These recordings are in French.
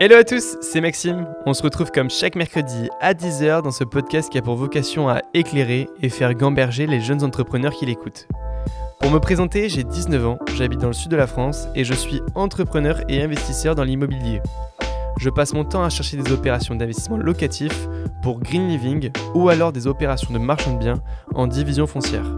Hello à tous, c'est Maxime. On se retrouve comme chaque mercredi à 10h dans ce podcast qui a pour vocation à éclairer et faire gamberger les jeunes entrepreneurs qui l'écoutent. Pour me présenter, j'ai 19 ans, j'habite dans le sud de la France et je suis entrepreneur et investisseur dans l'immobilier. Je passe mon temps à chercher des opérations d'investissement locatif pour Green Living ou alors des opérations de marchand de biens en division foncière.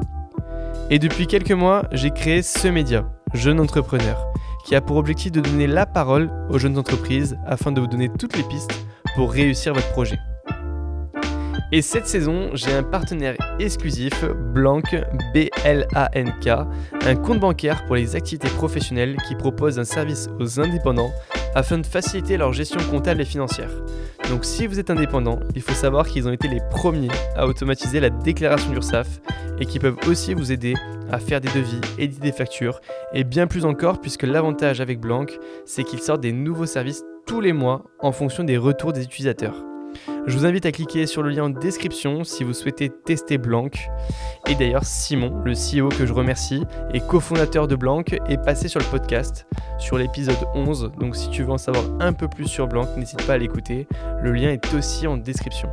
Et depuis quelques mois, j'ai créé ce média, Jeune Entrepreneur, qui a pour objectif de donner la parole aux jeunes entreprises afin de vous donner toutes les pistes pour réussir votre projet. Et cette saison, j'ai un partenaire exclusif, Blanc, B-L-A-N-K, un compte bancaire pour les activités professionnelles qui propose un service aux indépendants afin de faciliter leur gestion comptable et financière. Donc si vous êtes indépendant, il faut savoir qu'ils ont été les premiers à automatiser la déclaration d'URSSAF et qui peuvent aussi vous aider à faire des devis, éditer des factures et bien plus encore puisque l'avantage avec Blanc, c'est qu'ils sortent des nouveaux services tous les mois en fonction des retours des utilisateurs. Je vous invite à cliquer sur le lien en description si vous souhaitez tester Blanc. Et d'ailleurs, Simon, le CEO que je remercie, et cofondateur de Blanc, est passé sur le podcast, sur l'épisode 11. Donc si tu veux en savoir un peu plus sur Blanc, n'hésite pas à l'écouter. Le lien est aussi en description.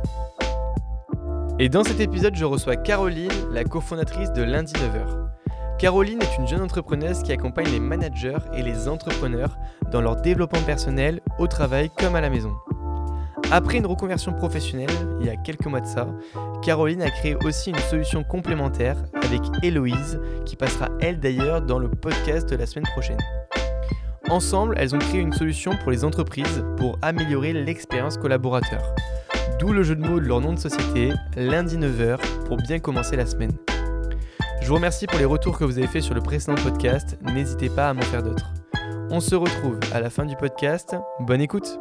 Et dans cet épisode, je reçois Caroline, la cofondatrice de Lundi 9h. Caroline est une jeune entrepreneuse qui accompagne les managers et les entrepreneurs dans leur développement personnel, au travail comme à la maison. Après une reconversion professionnelle, il y a quelques mois de ça, Caroline a créé aussi une solution complémentaire avec Héloïse, qui passera elle d'ailleurs dans le podcast la semaine prochaine. Ensemble, elles ont créé une solution pour les entreprises pour améliorer l'expérience collaborateur. D'où le jeu de mots de leur nom de société, lundi 9h, pour bien commencer la semaine. Je vous remercie pour les retours que vous avez fait sur le précédent podcast. N'hésitez pas à m'en faire d'autres. On se retrouve à la fin du podcast. Bonne écoute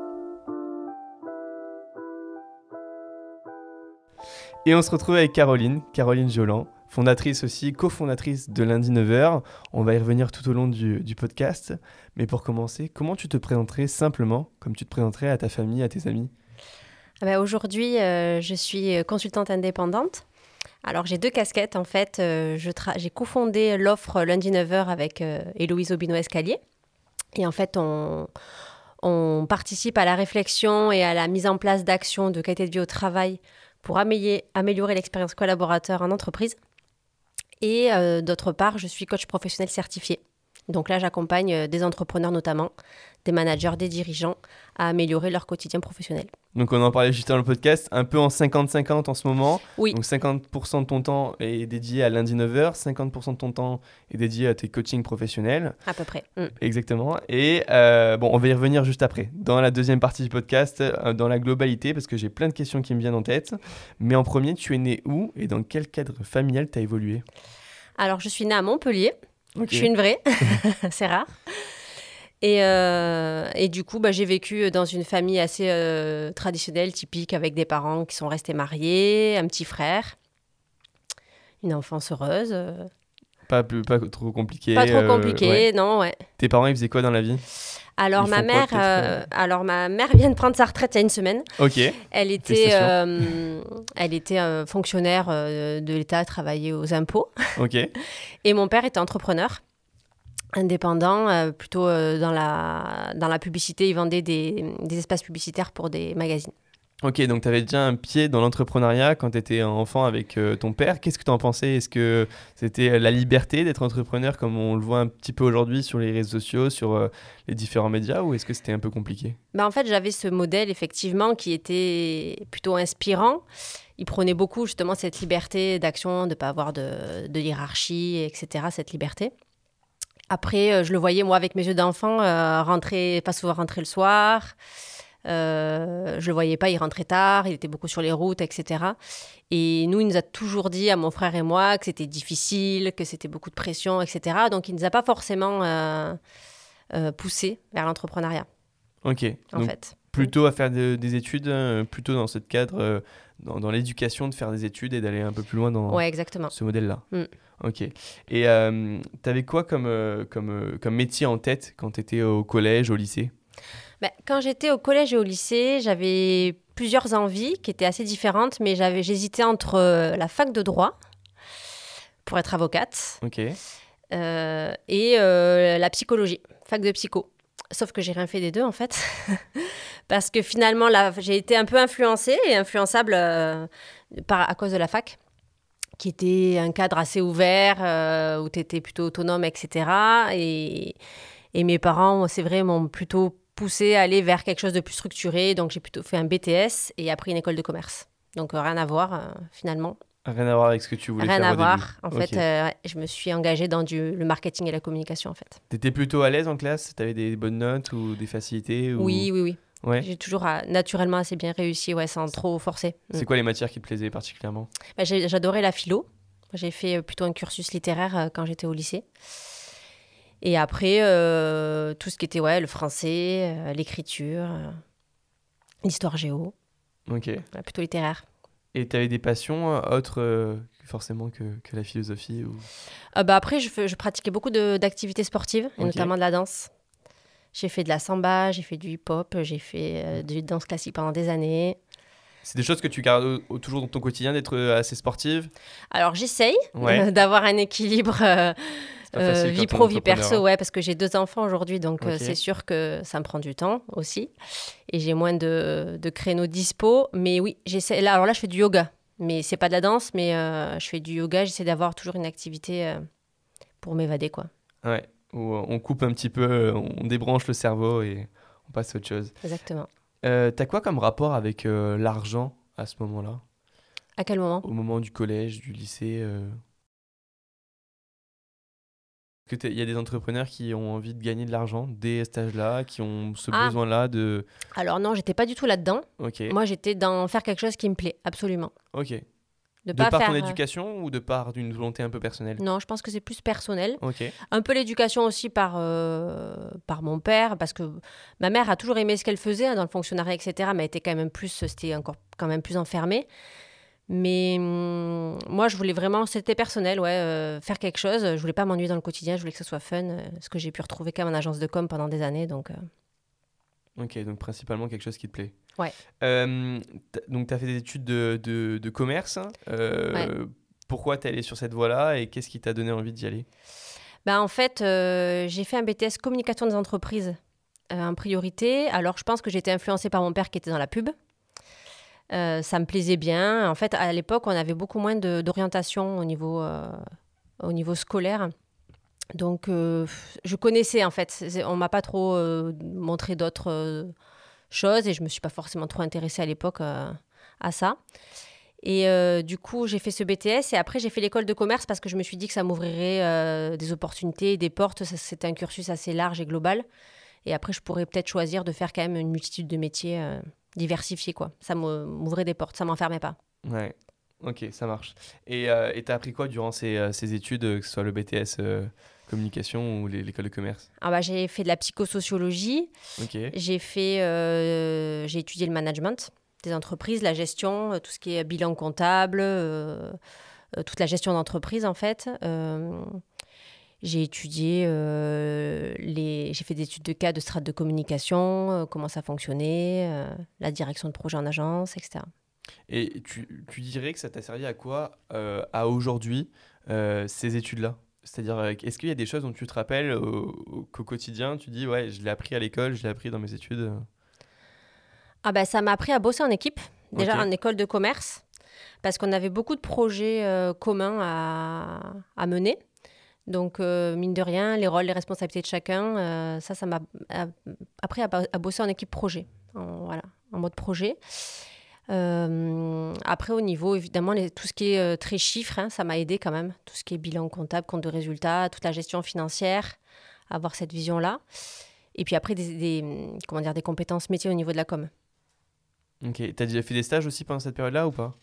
Et on se retrouve avec Caroline, Caroline Jolan, fondatrice aussi, cofondatrice de Lundi 9h. On va y revenir tout au long du, podcast. Mais pour commencer, comment tu te présenterais simplement, comme tu te présenterais à ta famille, à tes amis? Ah bah, Aujourd'hui, euh, je suis consultante indépendante. Alors j'ai deux casquettes en fait. Euh, j'ai cofondé l'offre lundi 9h avec euh, Héloïse Aubino-Escalier. Et en fait, on, participe à la réflexion et à la mise en place d'actions de qualité de vie au travail pour améliorer, l'expérience collaborateur en entreprise. Et euh, d'autre part, je suis coach professionnel certifié. Donc là, j'accompagne des entrepreneurs notamment des managers, des dirigeants à améliorer leur quotidien professionnel. Donc on en parlait juste dans le podcast, un peu en 50-50 en ce moment. Oui. Donc 50% de ton temps est dédié à lundi 9h, 50% de ton temps est dédié à tes coachings professionnels. À peu près. Mm. Exactement. Et euh, bon, on va y revenir juste après, dans la deuxième partie du podcast, euh, dans la globalité, parce que j'ai plein de questions qui me viennent en tête. Mais en premier, tu es né où et dans quel cadre familial tu as évolué? Alors je suis née à Montpellier. Je suis une vraie, c'est rare. Et, euh, et, du coup, bah, j'ai vécu dans une famille assez euh, traditionnelle, typique, avec des parents qui sont restés mariés, un petit frère, une enfance heureuse. Pas, pas trop compliqué. Pas trop euh, compliqué, non, ouais. Tes parents, ils faisaient quoi dans la vie? Alors ma mère, alors ma mère vient de prendre sa retraite il y a une semaine. Ok. Elle était, elle était fonctionnaire de l'État, travaillait aux impôts. Ok. Et mon père était entrepreneur indépendant, euh, plutôt euh, dans, la, dans la publicité. Ils vendaient des, des espaces publicitaires pour des magazines. Ok, donc tu avais déjà un pied dans l'entrepreneuriat quand tu étais enfant avec euh, ton père. Qu'est-ce que tu en pensais? Est-ce que c'était la liberté d'être entrepreneur comme on le voit un petit peu aujourd'hui sur les réseaux sociaux, sur les différents médias, ou est-ce que c'était un peu compliqué? Bah En fait, j'avais ce modèle effectivement qui était plutôt inspirant. Il prenait beaucoup justement cette liberté d'action, de ne pas avoir de, de hiérarchie, etc., cette liberté. Après, euh, je le voyais, moi, avec mes yeux d'enfant, euh, rentrer, pas souvent rentrer le soir. Euh, je le voyais pas, il rentrait tard, il était beaucoup sur les routes, etc. Et nous, il nous a toujours dit, à mon frère et moi, que c'était difficile, que c'était beaucoup de pression, etc. Donc, il ne nous a pas forcément euh, poussé vers l'entrepreneuriat. Ok. En fait. Plutôt à faire des études, plutôt dans ce cadre, dans, l'éducation, de faire des études et d'aller un peu plus loin dans ouais, exactement. ce modèle-là. Mm. Ok. Et euh, tu avais quoi comme, euh, comme, euh, comme métier en tête quand tu étais au collège, au lycée? Ben, Quand j'étais au collège et au lycée, j'avais plusieurs envies qui étaient assez différentes, mais j'hésitais entre la fac de droit pour être avocate et la psychologie, fac de psycho. Sauf que j'ai rien fait des deux en fait. Parce que finalement, là, j'ai été un peu influencée et influençable par, à cause de la fac, qui était un cadre assez ouvert, euh, où tu étais plutôt autonome, etc. Et, et mes parents, c'est vrai, m'ont plutôt poussé à aller vers quelque chose de plus structuré. Donc j'ai plutôt fait un BTS et après une école de commerce. Donc euh, rien à voir finalement. Rien à voir avec ce que tu voulais Rien faire à au voir. En fait, euh, je me suis engagée dans du, le marketing et la communication en fait. T'étais plutôt à l'aise en classe? T'avais des bonnes notes ou des facilités ou... Oui, oui, oui. Ouais. J'ai toujours euh, naturellement assez bien réussi, ouais, sans trop forcer. Mm. C'est quoi les matières qui te plaisaient particulièrement? Bah, J'adorais la philo. J'ai fait euh, plutôt un cursus littéraire euh, quand j'étais au lycée. Et après, euh, tout ce qui était ouais, le français, euh, l'écriture, l'histoire géo, Ok. voilà, plutôt littéraire. Et t'avais des passions autres forcément que, que la philosophie ou... Euh, bah, après, je, je pratiquais beaucoup d'activités sportives, et notamment de la danse. J'ai fait de la samba, j'ai fait du hip-hop, j'ai fait euh, de la danse classique pendant des années. C'est des choses que tu gardes au- toujours dans ton quotidien d'être euh, assez sportive? Alors j'essaye Ouais. euh, d'avoir un équilibre euh, euh, vie pro, vie perso, ouais, parce que j'ai deux enfants aujourd'hui, donc euh, c'est sûr que ça me prend du temps aussi. Et j'ai moins de, de créneaux dispo. Mais oui, j'essaie. Là, alors là, je fais du yoga. Mais c'est pas de la danse, mais je fais du yoga. J'essaie d'avoir toujours une activité pour m'évader, quoi. Ouais. Où euh, on coupe un petit peu, euh, on débranche le cerveau et on passe à autre chose. Exactement. Euh, T'as quoi comme rapport avec euh, l'argent à ce moment-là? À quel moment? Au moment du collège, du lycée euh? Qu'il y a des entrepreneurs qui ont envie de gagner de l'argent dès cet âge-là, qui ont ce Ah. besoin-là de... Alors non, j'étais pas du tout là-dedans. Ok, Moi, j'étais dans faire quelque chose qui me plaît, absolument. ok. De, De pas par faire. ton euh, éducation ou de par d'une volonté un peu personnelle? Non, je pense que c'est plus personnel. Un peu l'éducation aussi par, euh, par mon père, parce que ma mère a toujours aimé ce qu'elle faisait hein, dans le fonctionnariat, etc. Mais elle était quand même plus, c'était encore quand même plus enfermée. Mais hum, moi, je voulais vraiment, c'était personnel, ouais, euh, faire quelque chose. Je voulais pas m'ennuyer dans le quotidien, je voulais que ce soit fun, ce que j'ai pu retrouver quand même en agence de com pendant des années. Donc, euh, ok, donc principalement quelque chose qui te plaît. Ouais. Euh, donc tu as fait des études de, de, de commerce. hein. Euh, Pourquoi t'es allé sur cette voie-là et qu'est-ce qui t'a donné envie d'y aller? Bah, en fait, euh, j'ai fait un BTS communication des entreprises en priorité. Alors, je pense que été influencée par mon père qui était dans la pub. Ça me plaisait bien. En fait, à l'époque, on avait beaucoup moins d'orientation au, niveau, au niveau scolaire. Donc, euh, je connaissais, en fait. On m'a pas trop euh, montré d'autres euh, choses et je me suis pas forcément trop intéressée à l'époque à ça. Et du coup, j'ai fait ce BTS et après, j'ai fait l'école de commerce parce que je me suis dit que ça m'ouvrirait des opportunités, des portes. C'était un cursus assez large et global. Et après, je pourrais peut-être choisir de faire quand même une multitude de métiers diversifiés. Quoi. Ça m'ou- m'ouvrait des portes, ça m'enfermait pas. Ok, ça marche. Et euh, et t'as appris quoi durant ces, euh, ces études, euh, que ce soit le BTS euh, communication ou l'école de commerce? Ah bah, j'ai fait de la psychosociologie, Ok, j'ai fait, euh, j'ai étudié le management des entreprises, la gestion, tout ce qui est bilan comptable, toute la gestion d'entreprise en fait. J'ai étudié les, j'ai fait des études de cas de strates de communication, comment ça fonctionnait, la direction de projet en agence, etc. et tu, tu dirais que ça t'a servi à quoi euh, à aujourd'hui euh, ces études-là? C'est-à-dire, euh, est-ce qu'il y a des choses dont tu te rappelles au- au- qu'au quotidien, tu dis, ouais, je l'ai appris à l'école, je l'ai appris dans mes études. Ah bah, ça m'a appris à bosser en équipe, déjà en école de commerce, parce qu'on avait beaucoup de projets euh, communs à, à mener. Donc, euh, mine de rien, les rôles, les responsabilités de chacun, euh, ça, ça m'a appris à, à bosser en équipe projet, en, voilà, en mode projet. Euh, après, au niveau, évidemment, les- tout ce qui est euh, très chiffres, hein, ça m'a aidé quand même. Tout ce qui est bilan comptable, compte de résultats, toute la gestion financière, avoir cette vision-là. Et puis après, des, des- comment dire, des compétences métiers au niveau de la com. Ok, t'as déjà fait des stages aussi pendant cette période-là ou pas?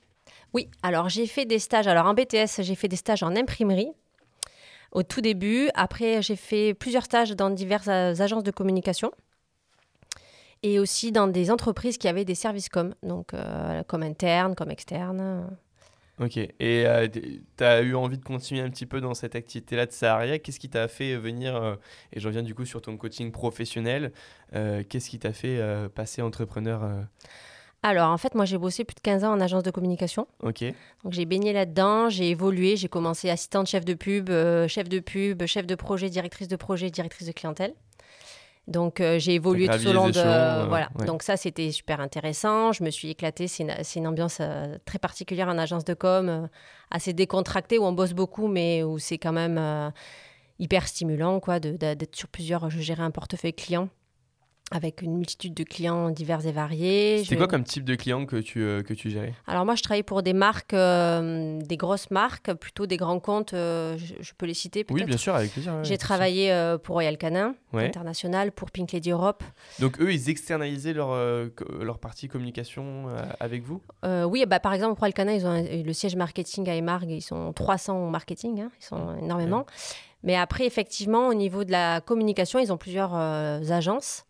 Oui, alors j'ai fait des stages. Alors en BTS, j'ai fait des stages en imprimerie au tout début. Après, j'ai fait plusieurs stages dans diverses euh, agences de communication et aussi dans des entreprises qui avaient des services com, donc euh, comme interne, comme externe. Ok, et euh, t- t'as eu envie de continuer un petit peu dans cette activité-là de salariat? Qu'est-ce qui t'a fait venir, euh, et j'en viens du coup sur ton coaching professionnel, euh, qu'est-ce qui t'a fait euh, passer entrepreneur euh, Alors en fait, moi j'ai bossé plus de 15 ans en agence de communication. Ok, Donc j'ai baigné là-dedans, j'ai évolué, j'ai commencé assistante chef de pub, euh, chef de pub, chef de projet, directrice de projet, directrice de clientèle. Donc j'ai évolué tout au long de voilà. ouais. Donc ça c'était super intéressant. Je me suis éclatée. C'est une, ambiance euh, très particulière en agence de com, euh, assez décontractée où on bosse beaucoup, mais où c'est quand même euh, hyper stimulant quoi, d'être sur plusieurs. Je gérais un portefeuille client avec une multitude de clients divers et variés. C'était Je- quoi comme type de client que tu, euh, que tu gérais? Alors moi, je travaille pour des marques, euh, des grosses marques, plutôt des grands comptes. euh, je, je peux les citer. Oui, bien sûr, avec plaisir. ouais, J'ai travaillé euh, pour Royal Canin Ouais. International, pour Pink Lady Europe. Donc eux, ils externalisaient leur, leur partie communication avec vous? Oui, bah, par exemple, Royal Canin, ils ont un- le siège marketing à Emargues. Ils sont 300 au marketing, hein, ils sont énormément. Mais après, effectivement, au niveau de la communication, ils ont plusieurs agences.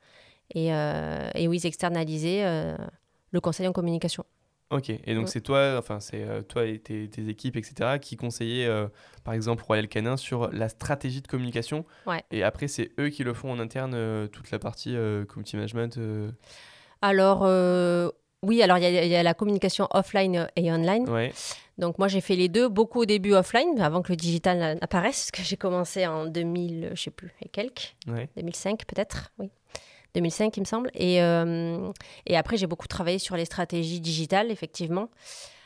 Et, euh, et oui, ils externalisaient euh, le conseil en communication. Ok, et donc Ouais. c'est toi, enfin c'est euh, toi et tes, tes équipes, etc., qui conseillaient, euh, par exemple, Royal Canin sur la stratégie de communication. Ouais. Et après, c'est eux qui le font en interne, euh, toute la partie euh, community management. Alors, oui, alors il y, a- il y a la communication offline et online. Ouais, Donc moi j'ai fait les deux, beaucoup au début offline, avant que le digital n'apparaisse, parce que j'ai commencé en 2000, je sais plus, et quelques, ouais. 2005 peut-être, oui. 2005 il me semble. Et, euh, et après j'ai beaucoup travaillé sur les stratégies digitales, effectivement.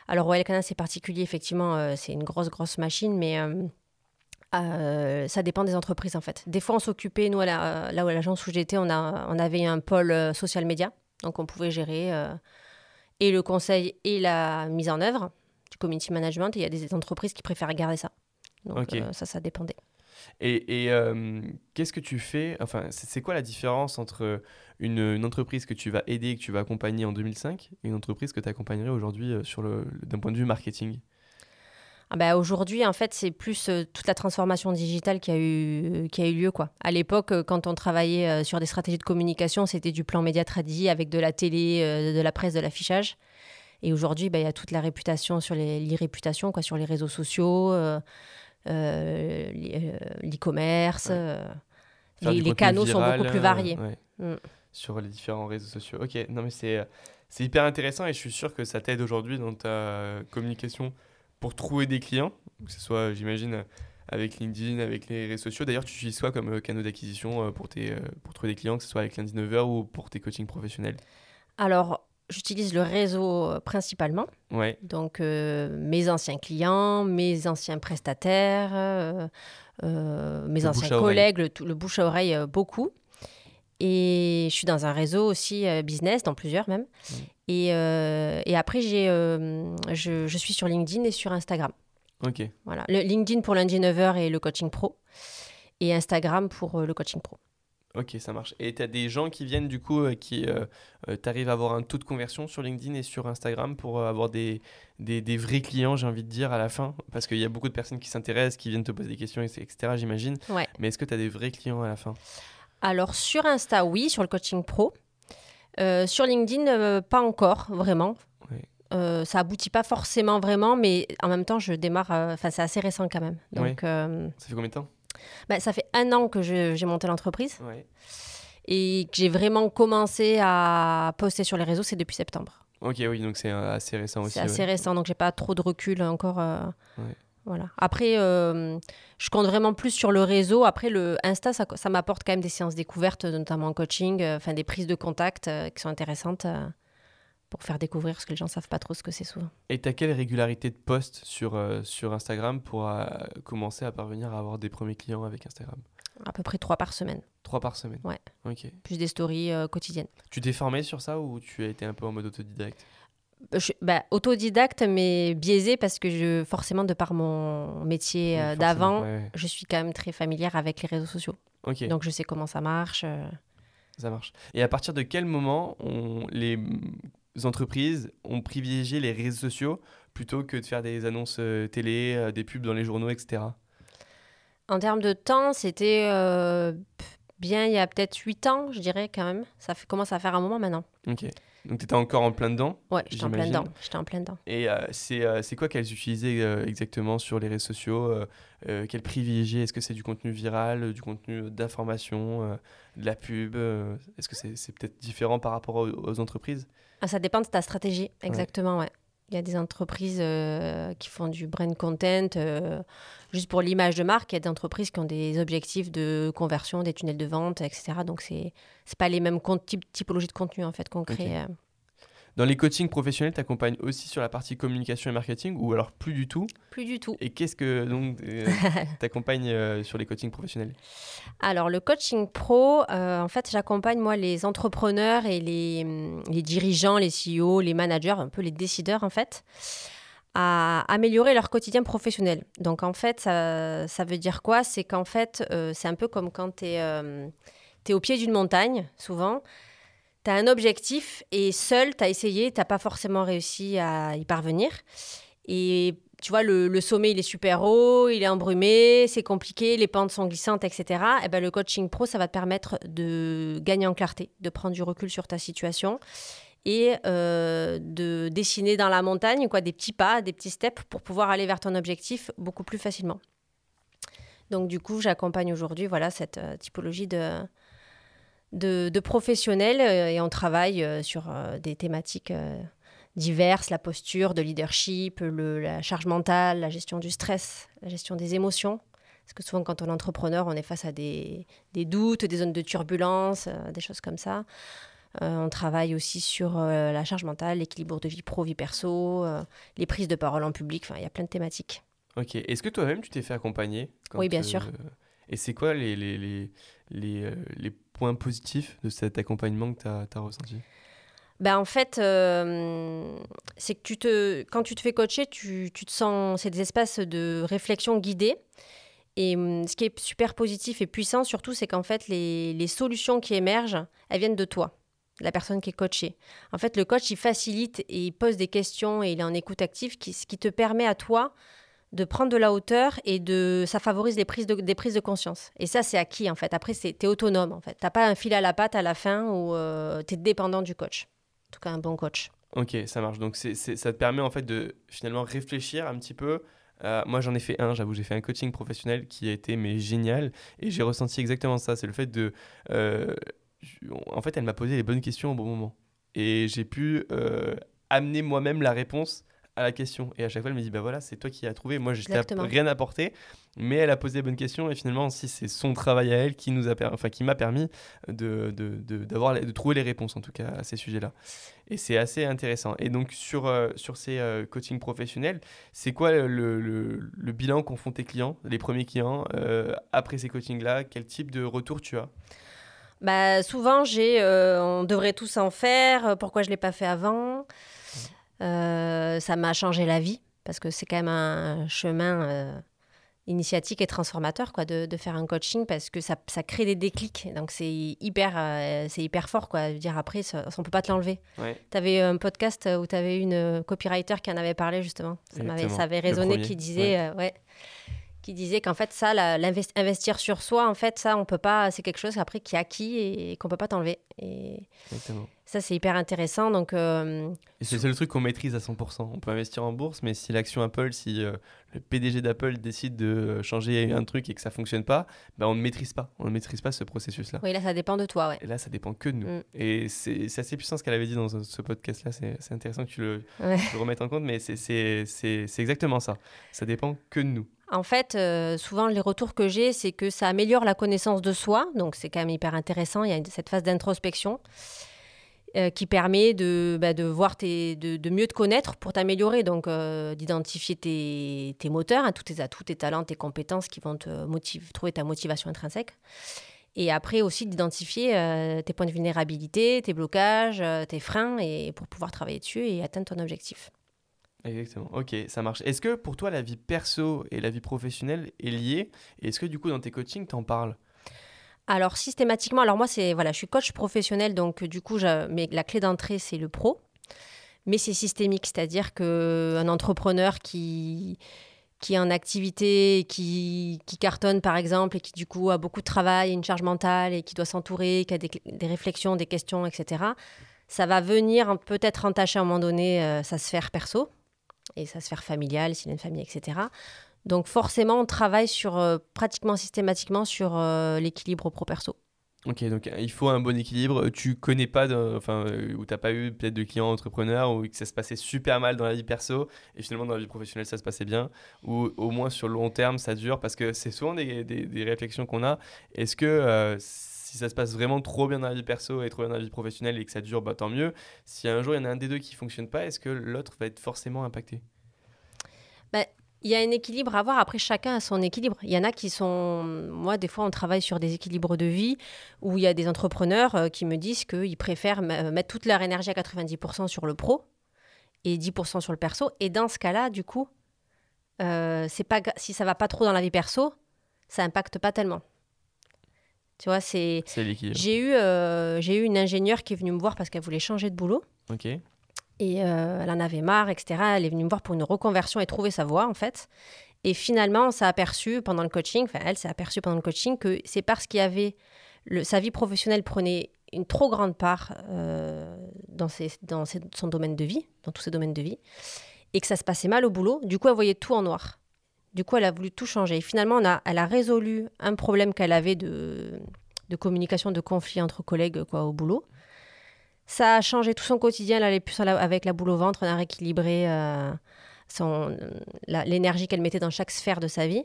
Alors Royal Canin c'est particulier, effectivement, euh, c'est une grosse, grosse machine, mais euh, ça dépend des entreprises en fait. Des fois on s'occupait, nous à la- là où à l'agence où j'étais, on, a, on avait un pôle euh, social media, donc on pouvait gérer euh, et le conseil et la mise en œuvre du community management. Et il y a des entreprises qui préfèrent garder ça. Donc ça, ça dépendait. Et, euh, qu'est-ce que tu fais Enfin, c'est quoi la différence entre une, entreprise que tu vas aider, que tu vas accompagner en 2005, et une entreprise que tu accompagnerais aujourd'hui euh, sur le, d'un point de vue marketing? Ah bah, Aujourd'hui, en fait, c'est plus euh, toute la transformation digitale qui a eu, qui a eu lieu. Quoi. À l'époque, quand on travaillait sur des stratégies de communication, c'était du plan média tradit avec de la télé, de la presse, de l'affichage. Et aujourd'hui, bah, il y a toute la réputation sur les l'e-réputation, quoi, sur les réseaux sociaux, euh, euh, l'e- l'e-commerce. Ouais. euh, les, canaux sont beaucoup plus variés. ouais, Mm. Sur les différents réseaux sociaux. Ok, non mais c'est, c'est hyper intéressant et je suis sûr que ça t'aide aujourd'hui dans ta communication pour trouver des clients, que ce soit, j'imagine, avec LinkedIn, avec les réseaux sociaux. D'ailleurs, tu utilises quoi comme canaux d'acquisition pour, tes, pour trouver des clients, que ce soit avec Lundi 9h ou pour tes coachings professionnels? Alors, j'utilise le réseau euh, principalement. Ouais, Donc, euh, mes anciens clients, mes anciens prestataires, euh, euh, mes Le anciens collègues, le, bouche à oreille, beaucoup. Et je suis dans un réseau aussi business, dans plusieurs même. Et, et après, j'ai, je, je suis sur LinkedIn et sur Instagram. ok. Voilà. Le LinkedIn pour lundi 9h et le coaching pro. Et Instagram pour le coaching pro. Ok, ça marche. Et tu as des gens qui viennent du coup, euh, qui euh, t'arrives à avoir un taux de conversion sur LinkedIn et sur Instagram pour euh, avoir des, des, des vrais clients, j'ai envie de dire, à la fin? Parce qu'il y a beaucoup de personnes qui s'intéressent, qui viennent te poser des questions, etc., j'imagine. Ouais. Mais est-ce que tu as des vrais clients à la fin? Alors, sur Insta, oui, sur le coaching pro. Euh, sur LinkedIn, euh, pas encore, vraiment. Ouais. Euh, ça aboutit pas forcément vraiment, mais en même temps, je démarre. euh, Enfin, c'est assez récent quand même. Donc, euh, Ça fait combien de temps? Bah, ça fait un an que j'ai monté l'entreprise Ouais. et que j'ai vraiment commencé à poster sur les réseaux, c'est depuis septembre. Ok, oui, donc c'est euh, assez récent aussi. C'est assez ouais. récent, donc j'ai pas trop de recul encore. euh, Ouais. Voilà. Après, euh, je compte vraiment plus sur le réseau. Après, le Insta, ça, ça m'apporte quand même des séances découvertes, notamment en coaching, euh, des prises de contact qui sont intéressantes pour faire découvrir, parce que les gens savent pas trop ce que c'est souvent. Et tu as quelle régularité de posts sur, euh, sur Instagram pour euh, commencer à parvenir à avoir des premiers clients avec Instagram? À peu près trois par semaine, Trois par semaine Ouais. Ok. plus des stories euh, quotidiennes. Tu t'es formé sur ça ou tu as été un peu en mode autodidacte? Je, bah, autodidacte, mais biaisé parce que je, forcément, de par mon métier Oui, d'avant, ouais, je suis quand même très familière avec les réseaux sociaux. Ok. Donc, je sais comment ça marche. Ça marche. Et à partir de quel moment on, les entreprises ont privilégié les réseaux sociaux plutôt que de faire des annonces euh, télé, euh, des pubs dans les journaux, etc. En termes de temps, c'était euh, bien il y a peut-être 8 ans, je dirais quand même. Ça fait, commence à faire un moment maintenant. Ok. Donc tu étais encore en plein dedans. Ouais, j'étais en plein dedans. J'étais en plein dedans. Et euh, c'est euh, quoi qu'elles utilisaient exactement sur les réseaux sociaux Qu'elles privilégiaient? Est-ce que c'est du contenu viral, du contenu d'information, de la pub Est-ce que c'est peut-être différent par rapport aux, aux entreprises? Ah, ça dépend de ta stratégie, exactement, ouais. Il y a des entreprises euh, qui font du brand content euh, juste pour l'image de marque. Il y a des entreprises qui ont des objectifs de conversion, des tunnels de vente, etc. Donc, ce n'est pas les mêmes typologies de contenu en fait, qu'on crée. Dans les coachings professionnels, tu accompagnes aussi sur la partie communication et marketing ou alors plus du tout? Plus du tout. Et qu'est-ce que donc euh, tu accompagnes euh, sur les coachings professionnels? Alors le coaching pro, euh, en fait, j'accompagne moi les entrepreneurs et les, hum, les, dirigeants, les CEO, les managers, un peu les décideurs en fait à améliorer leur quotidien professionnel. Donc en fait, ça, ça veut dire quoi? C'est qu'en fait, c'est un peu comme quand tu es, es, au pied d'une montagne, souvent tu as un objectif et seul, tu as essayé, tu pas forcément réussi à y parvenir. Et tu vois, le, sommet, il est super haut, il est embrumé, c'est compliqué, les pentes sont glissantes, etc. Et ben, le coaching pro, ça va te permettre de gagner en clarté, de prendre du recul sur ta situation et euh, de dessiner dans la montagne quoi, des petits pas, des petits steps pour pouvoir aller vers ton objectif beaucoup plus facilement. Donc du coup, j'accompagne aujourd'hui voilà, cette euh, typologie de, de, professionnels euh, et on travaille euh, sur euh, des thématiques diverses, la posture, de leadership, la charge mentale, la gestion du stress, la gestion des émotions. Parce que souvent, quand on est entrepreneur, on est face à des, doutes, des zones de turbulence, des choses comme ça. on travaille aussi sur la charge mentale, l'équilibre de vie pro, vie perso, les prises de parole en public. Enfin, il y a plein de thématiques. Ok. Est-ce que toi-même, tu t'es fait accompagner Oui, bien sûr. Et c'est quoi les, les, les, les, les points positifs de cet accompagnement que tu as, ressenti? Ben en fait, euh, c'est que quand tu te fais coacher, tu, te sens, c'est des espaces de réflexion guidée. Et hum, ce qui est super positif et puissant surtout, c'est qu'en fait, les, les, solutions qui émergent, elles viennent de toi, la personne qui est coachée. En fait, le coach, il facilite et il pose des questions et il est en écoute active, ce qui te permet à toi de prendre de la hauteur et de ça favorise les prises de, des prises de conscience. Et ça, c'est acquis en fait. Après, tu es autonome en fait. Tu pas un fil à la patte à la fin où euh, tu es dépendant du coach. En tout cas, un bon coach. Ok, ça marche. Donc, c'est ça te permet en fait de finalement réfléchir un petit peu. Euh, moi, j'en ai fait un, j'avoue, j'ai fait un coaching professionnel qui a été mais génial et j'ai ressenti exactement ça. C'est le fait de. Euh, en fait, elle m'a posé les bonnes questions au bon moment et j'ai pu amener moi-même la réponse à la question. Et à chaque fois, elle me dit, bah voilà, c'est toi qui as trouvé. Moi, je n'ai rien apporté, mais elle a posé les bonnes questions. Et finalement, si c'est son travail à elle qui nous a, enfin, qui m'a permis de, de, de, de, trouver les réponses, en tout cas, à ces sujets-là. Et c'est assez intéressant. Et donc, sur, euh, sur ces euh, coachings professionnels, c'est quoi le, le, le bilan qu'ont font tes clients, les premiers clients, euh, après ces coachings-là? Quel type de retour tu as? Bah, souvent, j'ai on devrait tous en faire, pourquoi je ne l'ai pas fait avant? Ça m'a changé la vie parce que c'est quand même un chemin euh, initiatique et transformateur quoi, de, de, faire un coaching parce que ça, ça crée des déclics. Donc c'est hyper, euh, c'est hyper fort. Quoi. dire, après, ça, on ne peut pas te l'enlever. Tu avais un podcast où tu avais une copywriter qui en avait parlé justement. Ça, avait, ça avait résonné, qui disait, ouais. qui disait qu'en fait, ça, l'investir sur soi, en fait, ça, on peut pas, c'est quelque chose après qui est acquis et, qu'on peut pas t'enlever. Et... Exactement. Ça, c'est hyper intéressant. Donc, euh, c'est le truc qu'on maîtrise à 100%. On peut investir en bourse, mais si l'action Apple, si euh, le PDG d'Apple décide de changer un truc et que ça fonctionne pas, ben on ne maîtrise pas. On ne maîtrise pas ce processus-là. Oui, là, ça dépend de toi. Ouais. Et là, ça dépend que de nous. Mm. Et c'est assez puissant ce qu'elle avait dit dans ce podcast-là. C'est intéressant que tu le, remettes en compte, mais c'est exactement ça. Ça dépend que de nous. En fait, euh, souvent les retours que j'ai, c'est que ça améliore la connaissance de soi, donc c'est quand même hyper intéressant. Il y a cette phase d'introspection. Euh, qui permet de, bah, de, voir tes, de, mieux te connaître pour t'améliorer, donc euh, d'identifier tes, tes, moteurs, hein, tous tes atouts, tes talents, tes compétences qui vont te motiver, trouver ta motivation intrinsèque. Et après aussi d'identifier euh, tes points de vulnérabilité, tes blocages, tes freins, et pour pouvoir travailler dessus et atteindre ton objectif. Exactement, ok, ça marche. Est-ce que pour toi la vie perso et la vie professionnelle est liée? Est-ce que du coup dans tes coachings, t'en parles? Alors systématiquement, alors moi c'est voilà, je suis coach professionnel donc du coup mais la clé d'entrée c'est le pro. Mais c'est systémique, c'est-à-dire que entrepreneur qui qui est en activité, qui, qui, cartonne par exemple, et qui du coup a beaucoup de travail, une charge mentale, et qui doit s'entourer, qui a des, réflexions, des questions, etc., ça va venir peut-être entacher à un moment donné euh, sa sphère perso, et sa sphère familiale, s'il a une famille, etc. Donc forcément, on travaille sur, euh, pratiquement systématiquement sur euh, l'équilibre pro-perso. Ok, donc euh, il faut un bon équilibre. Tu connais pas, de, enfin, euh, ou t'as pas eu peut-être de clients entrepreneurs ou que ça se passait super mal dans la vie perso et finalement dans la vie professionnelle ça se passait bien, ou au moins sur le long terme ça dure? Parce que c'est souvent des, des, des réflexions qu'on a. Est-ce que euh, si ça se passe vraiment trop bien dans la vie perso et trop bien dans la vie professionnelle et que ça dure, bah, tant mieux. Si un jour il y en a un des deux qui fonctionne pas, est-ce que l'autre va être forcément impacté? Bah, il y a un équilibre à avoir. Après, chacun a son équilibre. Il y en a qui sont. Moi, des fois, on travaille sur des équilibres de vie où il y a des entrepreneurs euh, qui me disent qu'ils préfèrent euh, mettre toute leur énergie à 90% sur le pro et 10% sur le perso. Et dans ce cas-là, du coup, euh, c'est pas si ça va pas trop dans la vie perso, ça impacte pas tellement. Tu vois, c'est. J'ai eu, j'ai eu une ingénieure qui est venue me voir parce qu'elle voulait changer de boulot. Ok. Et euh, elle en avait marre, etc. Elle est venue me voir pour une reconversion et trouver sa voie, en fait. Et finalement, on s'est aperçu pendant le coaching, enfin, elle s'est aperçue pendant le coaching que c'est parce qu'il y avait. Sa vie professionnelle prenait une trop grande part euh, dans, ses, dans son domaine de vie, dans tous ses domaines de vie, et que ça se passait mal au boulot. Du coup, elle voyait tout en noir. Du coup, elle a voulu tout changer. Et finalement, on a, elle a résolu un problème qu'elle avait de, de communication, de conflit entre collègues quoi, au boulot. Ça a changé tout son quotidien. Elle allait plus avec la boule au ventre. On a rééquilibré euh, l'énergie qu'elle mettait dans chaque sphère de sa vie.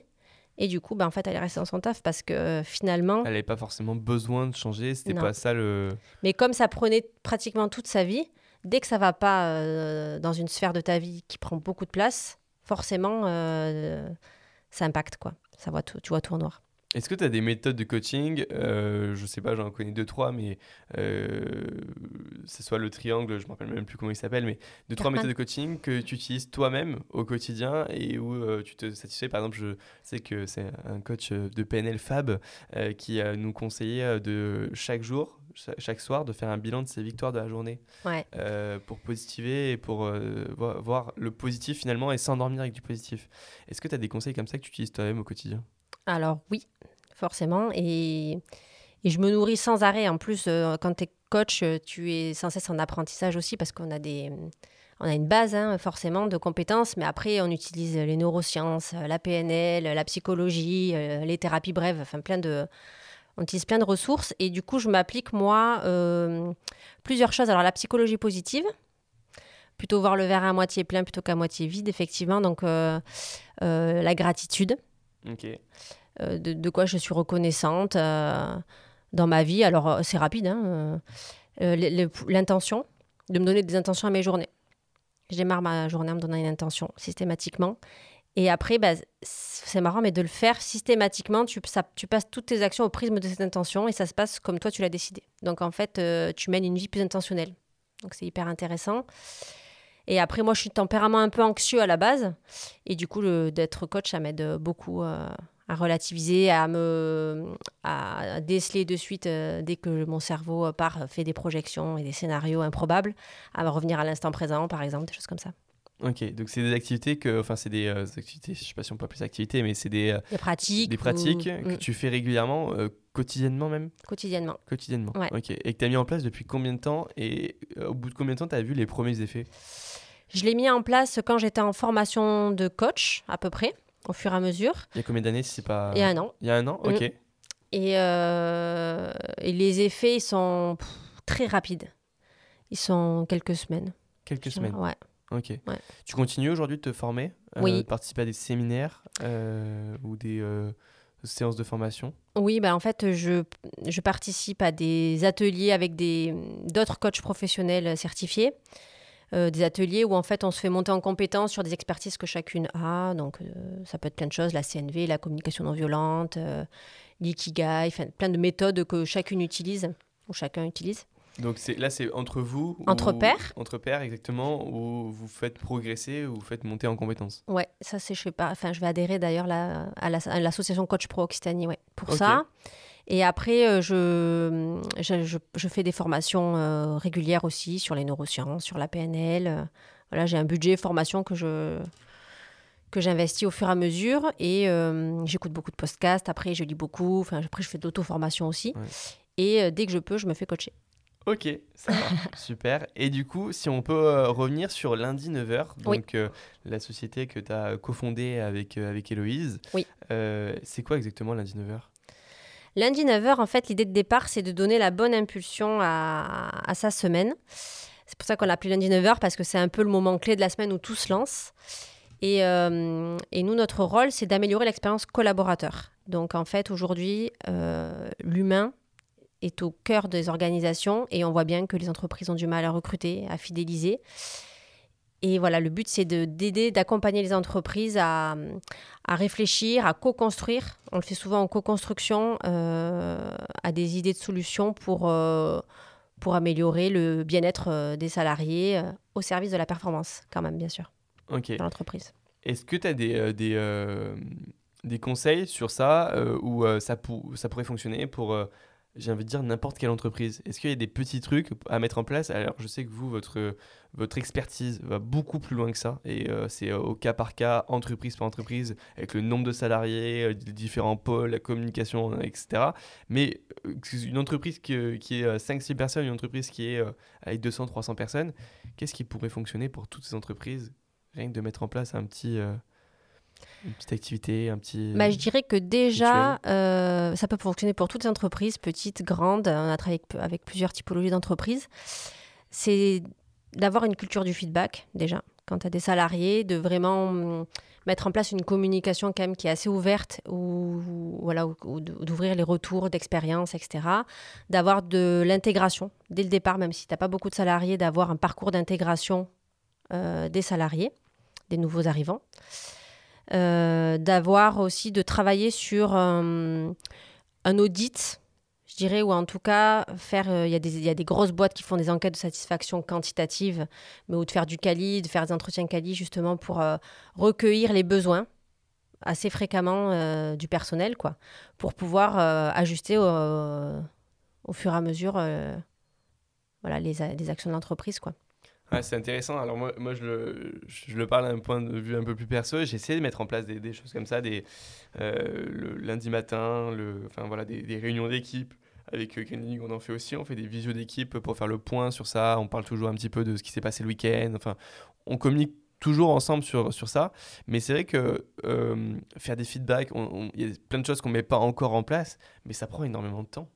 Et du coup, bah, en fait, elle est restée dans son taf parce que euh, finalement. Elle n'avait pas forcément besoin de changer. C'était pas ça le. Mais comme ça prenait pratiquement toute sa vie, dès que ça va pas euh, dans une sphère de ta vie qui prend beaucoup de place, forcément, ça impacte quoi. Ça voit tout, tu vois tout en noir. Est-ce que tu as des méthodes de coaching? Euh, Je sais pas, j'en connais deux, trois, mais euh, ce soit le triangle, je ne me rappelle même plus comment il s'appelle, mais deux, trois méthodes de coaching que tu utilises toi-même au quotidien et où euh, tu te satisfais? Par exemple, je sais que c'est un coach de PNL Fab euh, qui nous conseillait de chaque jour, chaque soir, de faire un bilan de ses victoires de la journée pour positiver et pour voir le positif finalement et s'endormir avec du positif. Est-ce que tu as des conseils comme ça que tu utilises toi-même au quotidien? Alors oui, forcément. Et, je me nourris sans arrêt. En plus, euh, quand tu es coach, euh, tu es sans cesse en apprentissage aussi parce qu'on a des... On a une base hein, forcément de compétences, mais après on utilise les neurosciences, la PNL, la psychologie, euh, les thérapies brèves, enfin plein de, on utilise plein de ressources et du coup je m'applique moi plusieurs choses. Alors la psychologie positive, plutôt voir le verre à moitié plein plutôt qu'à moitié vide effectivement. Donc la gratitude, euh, de, quoi je suis reconnaissante euh, dans ma vie. Alors, euh, c'est rapide, hein, l'intention, de me donner des intentions à mes journées. Je démarre ma journée en me donnant une intention systématiquement. Et après, bah, c'est marrant, mais de le faire systématiquement, tu, tu passes toutes tes actions au prisme de cette intention et ça se passe comme toi tu l'as décidé. Donc en fait, tu mènes une vie plus intentionnelle. Donc c'est hyper intéressant. Et après, moi, je suis tempérament un peu anxieux à la base. Et du coup, d'être coach, ça m'aide beaucoup euh, à relativiser, à me à déceler de suite, euh, dès que mon cerveau part, fait des projections et des scénarios improbables, à revenir à l'instant présent, par exemple, des choses comme ça. Ok, donc c'est des activités que, enfin c'est des euh, activités, je sais pas si on peut appeler ça activités, mais c'est des, des pratiques, des pratiques que mm. tu fais régulièrement, quotidiennement même? Quotidiennement. Quotidiennement. Ok. Et que tu as mis en place depuis combien de temps? Et au bout de combien de temps tu as vu les premiers effets? Je l'ai mis en place quand j'étais en formation de coach, à peu près, au fur et à mesure. Il y a combien d'années si c'est pas... Il y a un an. Il y a un an, ok. Mm. Et, euh, et, les effets, ils sont très rapides. Ils sont quelques semaines. Quelques semaines Ouais. Ok. Ouais. Tu continues aujourd'hui de te former euh, Oui. De participer à des séminaires euh, ou des séances de formation? Oui, bah en fait, je, je participe à des ateliers avec d'autres coachs professionnels certifiés. Euh, des ateliers où en fait on se fait monter en compétence sur des expertises que chacune a. Donc euh, ça peut être plein de choses, la CNV, la communication non violente, euh, l'ikigai, plein de méthodes que chacune utilise ou chacun utilise. Donc là c'est entre vous Entre pairs Entre pairs exactement, où vous faites progresser, ou vous faites monter en compétence. Ouais, ça c'est je pas, enfin je vais adhérer d'ailleurs à l'association Coach Pro Occitanie, ouais, pour ça. Et après, euh, je, je, je, fais des formations euh, régulières aussi sur les neurosciences, sur la PNL. Euh, voilà, j'ai un budget formation que je que j'investis au fur et à mesure et j'écoute beaucoup de podcasts. Après, je lis beaucoup. Enfin, après, je fais de l'auto-formation aussi. Et dès que je peux, je me fais coacher. Ok, ça va, super. Et du coup, si on peut revenir sur lundi 9h, donc la société que tu as cofondée avec, avec Héloïse, oui. c'est quoi exactement lundi 9h Lundi 9h, en fait, l'idée de départ, c'est de donner la bonne impulsion à, sa semaine. C'est pour ça qu'on l'appelle lundi 9h, parce que c'est un peu le moment clé de la semaine où tout se lance. Et, euh, nous, notre rôle, c'est d'améliorer l'expérience collaborateur. Donc, en fait, aujourd'hui, euh, l'humain est au cœur des organisations et on voit bien que les entreprises ont du mal à recruter, à fidéliser. Et voilà, le but, c'est d'aider, d'accompagner les entreprises à, à réfléchir, à co-construire. On le fait souvent en co-construction, euh, à des idées de solutions pour, euh, pour améliorer le bien-être euh, des salariés euh, au service de la performance, quand même, bien sûr, Ok. dans l'entreprise. Est-ce que tu as des, des, des conseils sur ça où ça, pou- ça pourrait fonctionner pour, j'ai envie de dire, n'importe quelle entreprise. Est-ce qu'il y a des petits trucs à mettre en place? Alors, je sais que vous, votre, expertise va beaucoup plus loin que ça et euh, c'est euh, au cas par cas, entreprise par entreprise, avec le nombre de salariés, euh, les différents pôles, la communication, etc. Mais une entreprise qui, qui est 5-6 personnes, une entreprise qui est avec 200-300 personnes, qu'est-ce qui pourrait fonctionner pour toutes ces entreprises? Rien que de mettre en place un petit, une petite activité, un petit. Bah, je dirais que déjà, euh, ça peut fonctionner pour toutes les entreprises, petites, grandes. On a travaillé avec, avec plusieurs typologies d'entreprises. C'est d'avoir une culture du feedback, déjà. Quand tu as des salariés, de vraiment hum, mettre en place une communication quand même qui est assez ouverte, ou voilà, ou- ou d'ouvrir les retours d'expérience, etc. D'avoir de l'intégration dès le départ, même si tu n'as pas beaucoup de salariés, d'avoir un parcours d'intégration euh, des salariés, des nouveaux arrivants. Euh, d'avoir aussi de travailler sur euh, un audit, je dirais, ou en tout cas faire. euh, Il y, a des- il y a des grosses boîtes qui font des enquêtes de satisfaction quantitative, mais ou de faire du quali, de faire des entretiens quali justement pour recueillir les besoins assez fréquemment du personnel, quoi, pour pouvoir ajuster au, fur et à mesure voilà, les, les actions de l'entreprise, quoi. C'est intéressant. Alors moi, je, le, parle d'un point de vue un peu plus perso. J'ai essayé de mettre en place des, choses comme ça, euh, le lundi matin, enfin, voilà, des, réunions d'équipe. Avec euh, League, on en fait aussi. On fait des visios d'équipe pour faire le point sur ça. On parle toujours un petit peu de ce qui s'est passé le week-end. Enfin, on communique toujours ensemble sur, ça. Mais c'est vrai que euh, faire des feedbacks, il y a plein de choses qu'on ne met pas encore en place, mais ça prend énormément de temps.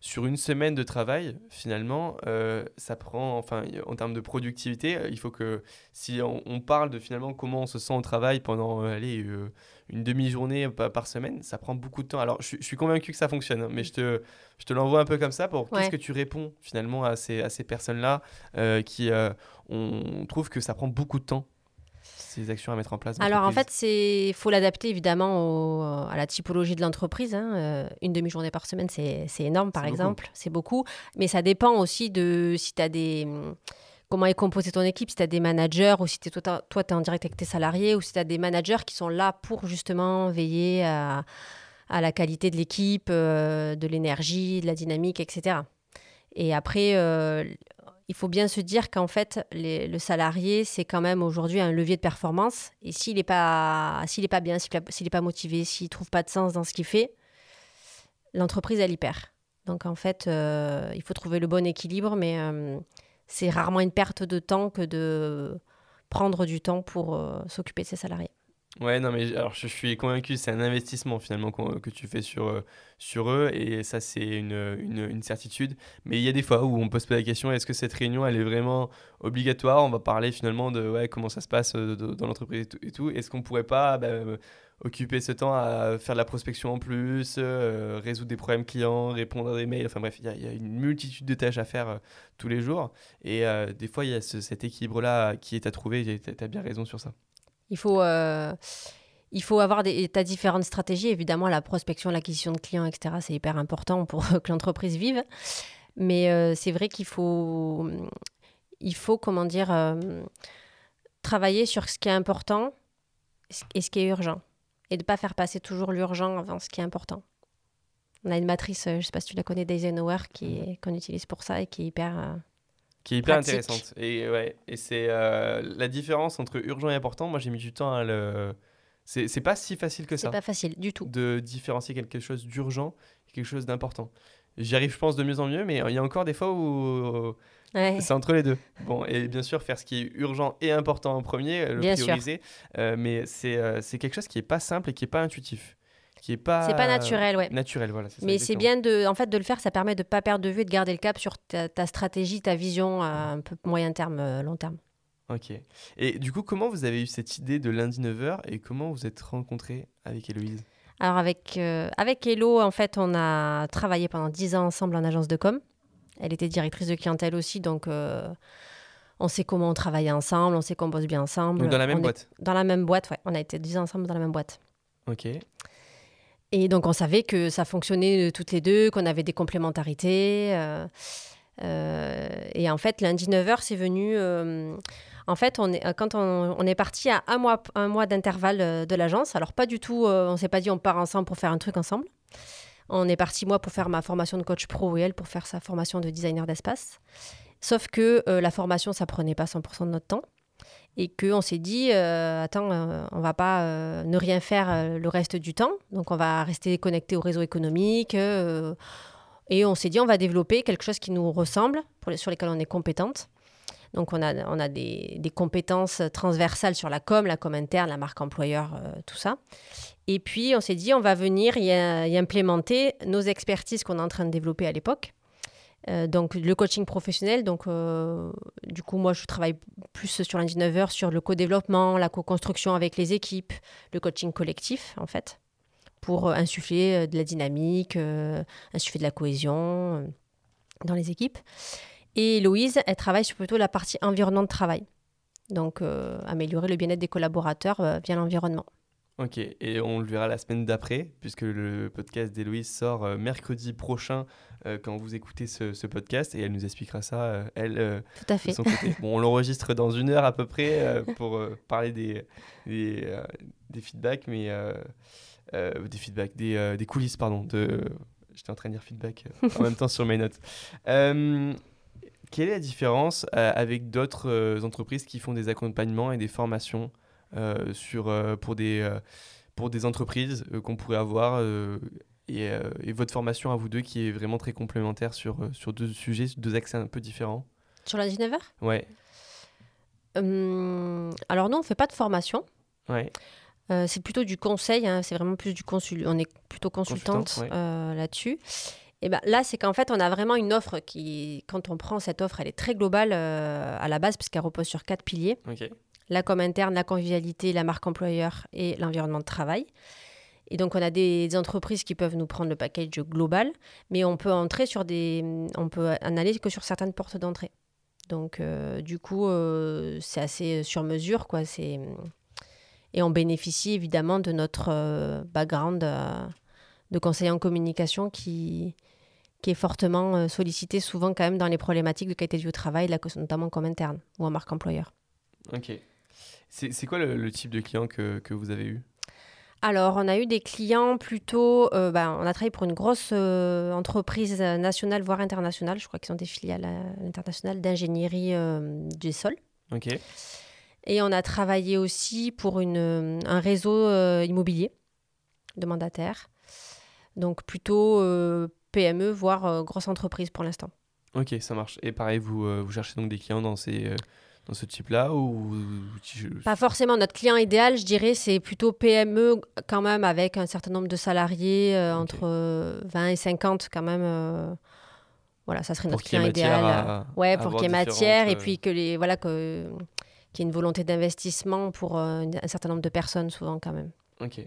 Sur une semaine de travail, finalement, euh, ça prend, enfin, en termes de productivité, euh, il faut que si on, on parle de finalement comment on se sent au travail pendant, euh, allez, euh, une demi-journée pa- par semaine, ça prend beaucoup de temps. Alors, je, suis- je suis convaincu que ça fonctionne, hein, mais je te, je te l'envoie un peu comme ça pour qu'est-ce que tu réponds finalement à ces, à ces personnes-là qui, on trouve que ça prend beaucoup de temps, ces actions à mettre en place. Alors en fait, c'est faut l'adapter évidemment au- à la typologie de l'entreprise. hein. Euh, une demi-journée par semaine, c'est énorme par exemple, c'est beaucoup. Mais ça dépend aussi de si tu as des comment est composée ton équipe, si tu as des managers ou si es, toi, tu es en direct avec tes salariés ou si tu as des managers qui sont là pour justement veiller à, à la qualité de l'équipe, euh, de l'énergie, de la dynamique, etc. Et après, euh, il faut bien se dire qu'en fait, le salarié, c'est quand même aujourd'hui un levier de performance. Et s'il n'est pas, est pas bien, s'il n'est pas motivé, s'il trouve pas de sens dans ce qu'il fait, l'entreprise, elle y perd. Donc en fait, euh, il faut trouver le bon équilibre, mais euh, c'est rarement une perte de temps que de prendre du temps pour euh, s'occuper de ses salariés. Ouais, non, mais alors je suis convaincu, c'est un investissement finalement que tu fais sur, euh, sur eux et ça, c'est une, une, certitude. Mais il y a des fois où on peut se poser la question est-ce que cette réunion, elle est vraiment obligatoire? On va parler finalement de ouais, comment ça se passe euh, dans l'entreprise et tout-. Est-ce qu'on pourrait pas bah, euh, occuper ce temps à faire de la prospection en plus, résoudre des problèmes clients, répondre à des mails? Enfin bref, il y, a- une multitude de tâches à faire tous les jours. Et des fois, il y a ce- cet équilibre-là qui est à trouver. Tu as bien raison sur ça. Il faut, euh, il faut avoir des, t'as différentes stratégies. Évidemment, la prospection, l'acquisition de clients, etc., c'est hyper important pour que l'entreprise vive. Mais euh, c'est vrai qu'il faut, il faut, comment dire, euh, travailler sur ce qui est important et ce qui est urgent. Et de ne pas faire passer toujours l'urgent avant ce qui est important. On a une matrice, je ne sais pas si tu la connais, d'Eisenhower, est- qu'on utilise pour ça et qui est hyper... qui est hyper pratique. intéressante. Et ouais, et c'est euh, la différence entre urgent et important. Moi, j'ai mis du temps à le. C'est c'est pas si facile que c'est ça pas facile du tout. de différencier quelque chose d'urgent et quelque chose d'important. J'y arrive, je pense, de mieux en mieux, mais il y a encore des fois où Ouais. c'est entre les deux. Bon, et bien sûr, faire ce qui est urgent et important en premier, le Bien prioriser, euh, mais c'est euh, c'est quelque chose qui est pas simple et qui est pas intuitif. Qui est pas. C'est pas naturel, ouais. Naturel, voilà. ça, Mais c'est bien de, en fait, de le faire, ça permet de pas perdre de vue et de garder le cap sur ta, ta stratégie, ta vision à un peu moyen terme, euh, long terme. Ok. Et du coup, comment vous avez eu cette idée de lundi 9h et comment vous êtes rencontrés avec Héloïse? Alors avec, euh, avec Hello, en fait, on a travaillé pendant 10 ans ensemble en agence de com. Elle était directrice de clientèle aussi, donc euh, on sait comment on travaille ensemble, on sait qu'on bosse bien ensemble. Donc dans la même On boîte? Dans la même boîte, ouais. On a été 10 ans ensemble dans la même boîte. Ok. Et donc on savait que ça fonctionnait euh, toutes les deux, qu'on avait des complémentarités. euh, euh, et en fait, lundi 9h, c'est venu... en fait, on est, quand on, on est parti à un mois, un mois d'intervalle de l'agence, alors pas du tout, on s'est pas dit on part ensemble pour faire un truc ensemble. On est parti, moi, pour faire ma formation de coach pro et elle pour faire sa formation de designer d'espace. Sauf que la formation, ça prenait pas 100% de notre temps. Et qu'on s'est dit, euh, attends, euh, on va pas euh, ne rien faire euh, le reste du temps. Donc, on va rester connecté au réseau économique. et on s'est dit, on va développer quelque chose qui nous ressemble, sur lesquels on est compétente. Donc, on a, on a des, compétences transversales sur la com, la com interne, la marque employeur, tout ça. Et puis, on s'est dit, on va venir y, y implémenter nos expertises qu'on est en train de développer à l'époque. Euh, donc, le coaching professionnel. Donc, euh, du coup, moi, je travaille plus sur lundi 9h sur le co-développement, la co-construction avec les équipes, le coaching collectif, en fait, pour euh, insuffler de la dynamique, insuffler de la cohésion dans les équipes. Et Louise, elle travaille sur plutôt la partie environnement de travail. Donc, améliorer le bien-être des collaborateurs via l'environnement. Ok, et on le verra la semaine d'après, puisque le podcast d'Héloïse sort euh, mercredi prochain euh, quand vous écoutez ce, ce podcast, et elle nous expliquera ça, euh, elle, euh, Tout à de fait. son côté. Bon, on l'enregistre dans une heure à peu près pour parler des, des, des feedbacks, mais des feedbacks, des, des coulisses, pardon. De... J'étais en train de dire feedback en même temps sur mes notes. Quelle est la différence avec d'autres entreprises qui font des accompagnements et des formations? Sur, euh, pour, des, euh, pour des entreprises euh, qu'on pourrait avoir euh, et, euh, et votre formation à vous deux qui est vraiment très complémentaire sur, euh, sur deux sujets, deux axes un peu différents Sur lundi 9h Ouais, Hum, Alors, nous, on ne fait pas de formation. ouais. Euh, c'est plutôt du conseil, hein, c'est vraiment plus du consul. On est plutôt consultante Consultante, ouais. euh, là-dessus. Et ben là, c'est qu'en fait, on a vraiment une offre qui, quand on prend cette offre, elle est très globale euh, à la base, puisqu'elle repose sur quatre piliers. La com interne, la convivialité, la marque employeur et l'environnement de travail. Et donc, on a des, entreprises qui peuvent nous prendre le package global, mais on peut entrer sur des, on peut en aller que sur certaines portes d'entrée. Donc, euh, du coup, euh, c'est assez sur mesure, quoi. C'est et on bénéficie évidemment de notre euh, background de conseiller en communication qui qui est fortement sollicité souvent quand même dans les problématiques de qualité au travail, notamment comme interne ou en marque employeur. Ok. C'est quoi le, le type de client que, que vous avez eu? Alors, on a eu des clients plutôt. euh, ben, on a travaillé pour une grosse euh, entreprise euh, nationale, voire internationale. Je crois qu'ils ont des filiales à l'international d'ingénierie euh, du sol. Ok. Et on a travaillé aussi pour une, euh, un réseau euh, immobilier de mandataires. Donc, plutôt euh, PME, voire euh, grosse entreprise pour l'instant. Ok, ça marche. Et pareil, vous, euh, vous cherchez donc des clients dans, ces, euh, dans ce type-là ou Pas forcément notre client idéal, je dirais, c'est plutôt PME quand même avec un certain nombre de salariés, euh, entre euh, 20 et 50 quand même. euh, voilà, ça serait Pour notre client idéal. à- ouais, à pour qu'il y ait matière et euh, puis que les voilà que qu'il y ait une volonté d'investissement pour euh, un certain nombre de personnes souvent quand même. Ok.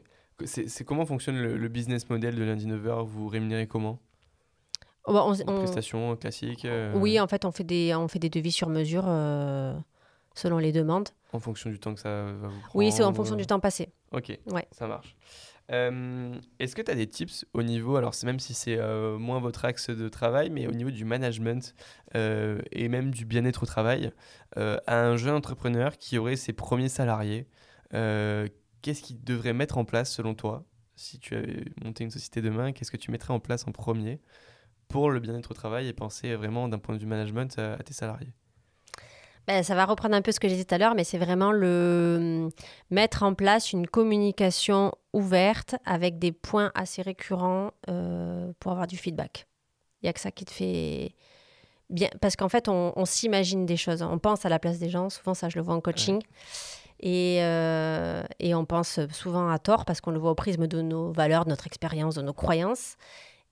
C'est comment fonctionne le, le business model de lundi 9h Vous rémunérez comment? Bah, on- En on- Prestations classiques euh, oui, en fait, on fait des on fait des devis sur mesure euh, selon les demandes. En fonction du temps que ça va vous prendre Oui, c'est en fonction du temps passé. Ok, Ouais. ça marche. Euh, Est-ce que tu as des tips au niveau, alors même si c'est euh, moins votre axe de travail, mais au niveau du management euh, et même du bien-être au travail, euh, à un jeune entrepreneur qui aurait ses premiers salariés, euh, qu'est-ce qu'il devrait mettre en place selon toi? Si tu avais monté une société demain, qu'est-ce que tu mettrais en place en premier? Pour le bien-être au travail et penser vraiment d'un point de vue management à, à tes salariés Ben, ça va reprendre un peu ce que j'ai dit tout à l'heure, mais c'est vraiment le mettre en place une communication ouverte avec des points assez récurrents euh, pour avoir du feedback. Il n'y a que ça qui te fait bien. Parce qu'en fait, on, on s'imagine des choses. On pense à la place des gens. Souvent, ça, je le vois en coaching. Et, et, on pense souvent à tort parce qu'on le voit au prisme de nos valeurs, de notre expérience, de nos croyances.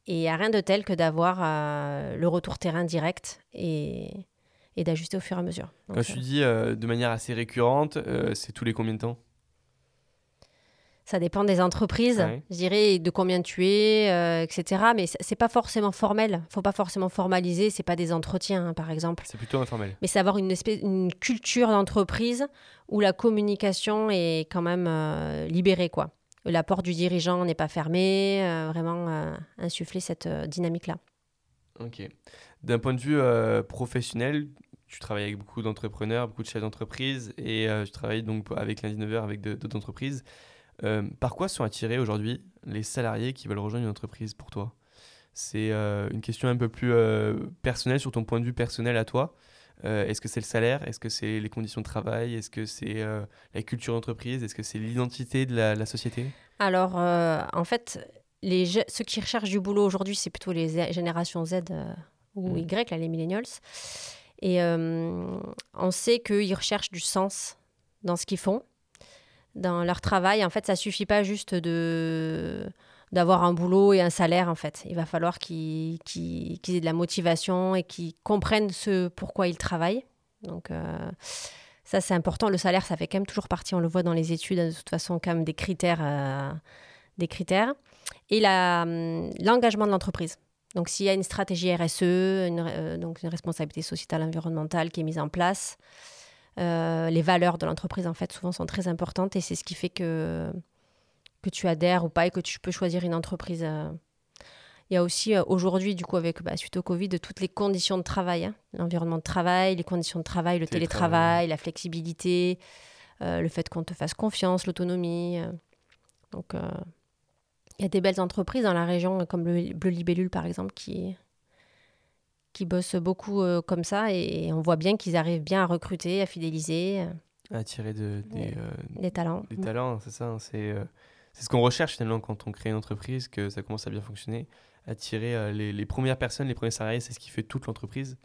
Et il n'y a rien de tel que d'avoir le retour terrain direct et, et d'ajuster au fur et à mesure. Quand tu dis de manière assez récurrente, c'est tous les combien de temps? Ça dépend des entreprises, je dirais, de combien tu es, euh, etc. Mais c'est pas forcément formel. faut pas forcément formaliser. C'est pas des entretiens, hein, par exemple. C'est plutôt informel. Mais c'est avoir une, espèce, une culture d'entreprise où la communication est quand même euh, libérée, quoi. La porte du dirigeant n'est pas fermée. Euh, vraiment insuffler cette dynamique-là. Ok. D'un point de vue professionnel, tu travailles avec beaucoup d'entrepreneurs, beaucoup de chefs d'entreprise et tu travailles donc avec lundi 9 avec d'autres entreprises. Euh, par quoi sont attirés aujourd'hui les salariés qui veulent rejoindre une entreprise pour toi? C'est euh, une question un peu plus euh, personnelle sur ton point de vue personnel à toi. Est-ce que c'est le salaire? Est-ce que c'est les conditions de travail? Est-ce que c'est la culture d'entreprise? Est-ce que c'est l'identité de la, société? Alors, en fait, les ceux qui recherchent du boulot aujourd'hui, c'est plutôt les générations Z ou mmh. Y, là, les millennials. Et on sait qu'ils recherchent du sens dans ce qu'ils font dans leur travail. En fait, ça suffit pas juste de d'avoir un boulot et un salaire en fait. Il va falloir qu'ils aient de la motivation et qu'ils comprennent ce pourquoi ils travaillent. Donc euh, ça c'est important. Le salaire ça fait quand même toujours partie, on le voit dans les études de toute façon quand même des critères, euh, des critères. Et hum, l'engagement de l'entreprise. Donc s'il y a une stratégie RSE, une, euh, donc une responsabilité sociétale environnementale qui est mise en place, les valeurs de l'entreprise, en fait, souvent sont très importantes et c'est ce qui fait que, que tu adhères ou pas et que tu peux choisir une entreprise. Euh. Il y a aussi euh, aujourd'hui, du coup, avec bah, suite au Covid, toutes les conditions de travail, hein. l'environnement de travail, les conditions de travail, le télétravail, la flexibilité, le fait qu'on te fasse confiance, l'autonomie. donc, il y a des belles entreprises dans la région, comme le Bleu Libellule, par exemple, qui, qui bossent beaucoup euh, comme ça et, on voit bien qu'ils arrivent bien à recruter, à fidéliser. Euh, à attirer de, des, euh, talents. Des talents, c'est ça. Hein, c'est c'est ce qu'on recherche finalement quand on crée une entreprise, que ça commence à bien fonctionner. Attirer les, les, premières personnes, les premiers salariés, c'est ce qui fait toute l'entreprise.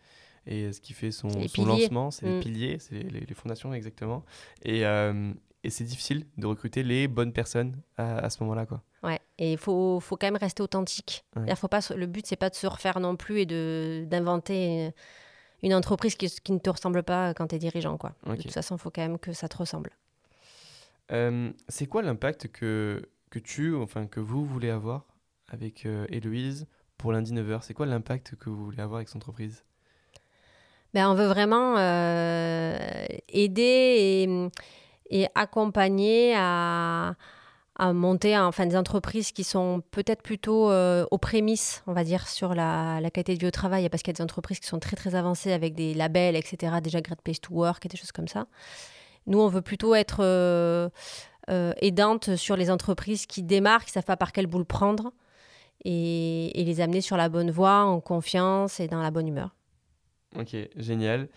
Et ce qui fait son, son lancement, c'est les mm. piliers, c'est les, les, fondations exactement. Et, et c'est difficile de recruter les bonnes personnes à, à ce moment-là. quoi. Ouais, et il faut, faut, quand même rester authentique. Faut pas, le but, c'est pas de se refaire non plus et d'inventer une entreprise qui, qui, ne te ressemble pas quand tu es dirigeant. Quoi. De toute façon, il faut quand même que ça te ressemble. C'est quoi l'impact que, que tu, enfin que vous voulez avoir avec euh, Héloïse pour lundi 9h C'est quoi l'impact que vous voulez avoir avec cette entreprise? Ben, On veut vraiment euh, aider et, et accompagner à à monter enfin, des entreprises qui sont peut-être plutôt euh, aux prémices, on va dire, sur la, la qualité de vie au travail, parce qu'il y a des entreprises qui sont très très avancées avec des labels, etc., déjà Great Place to Work et des choses comme ça. Nous, on veut plutôt être euh, euh, aidante sur les entreprises qui démarrent, qui ne savent pas par quelle boule prendre, et, les amener sur la bonne voie, en confiance et dans la bonne humeur. Ok, génial.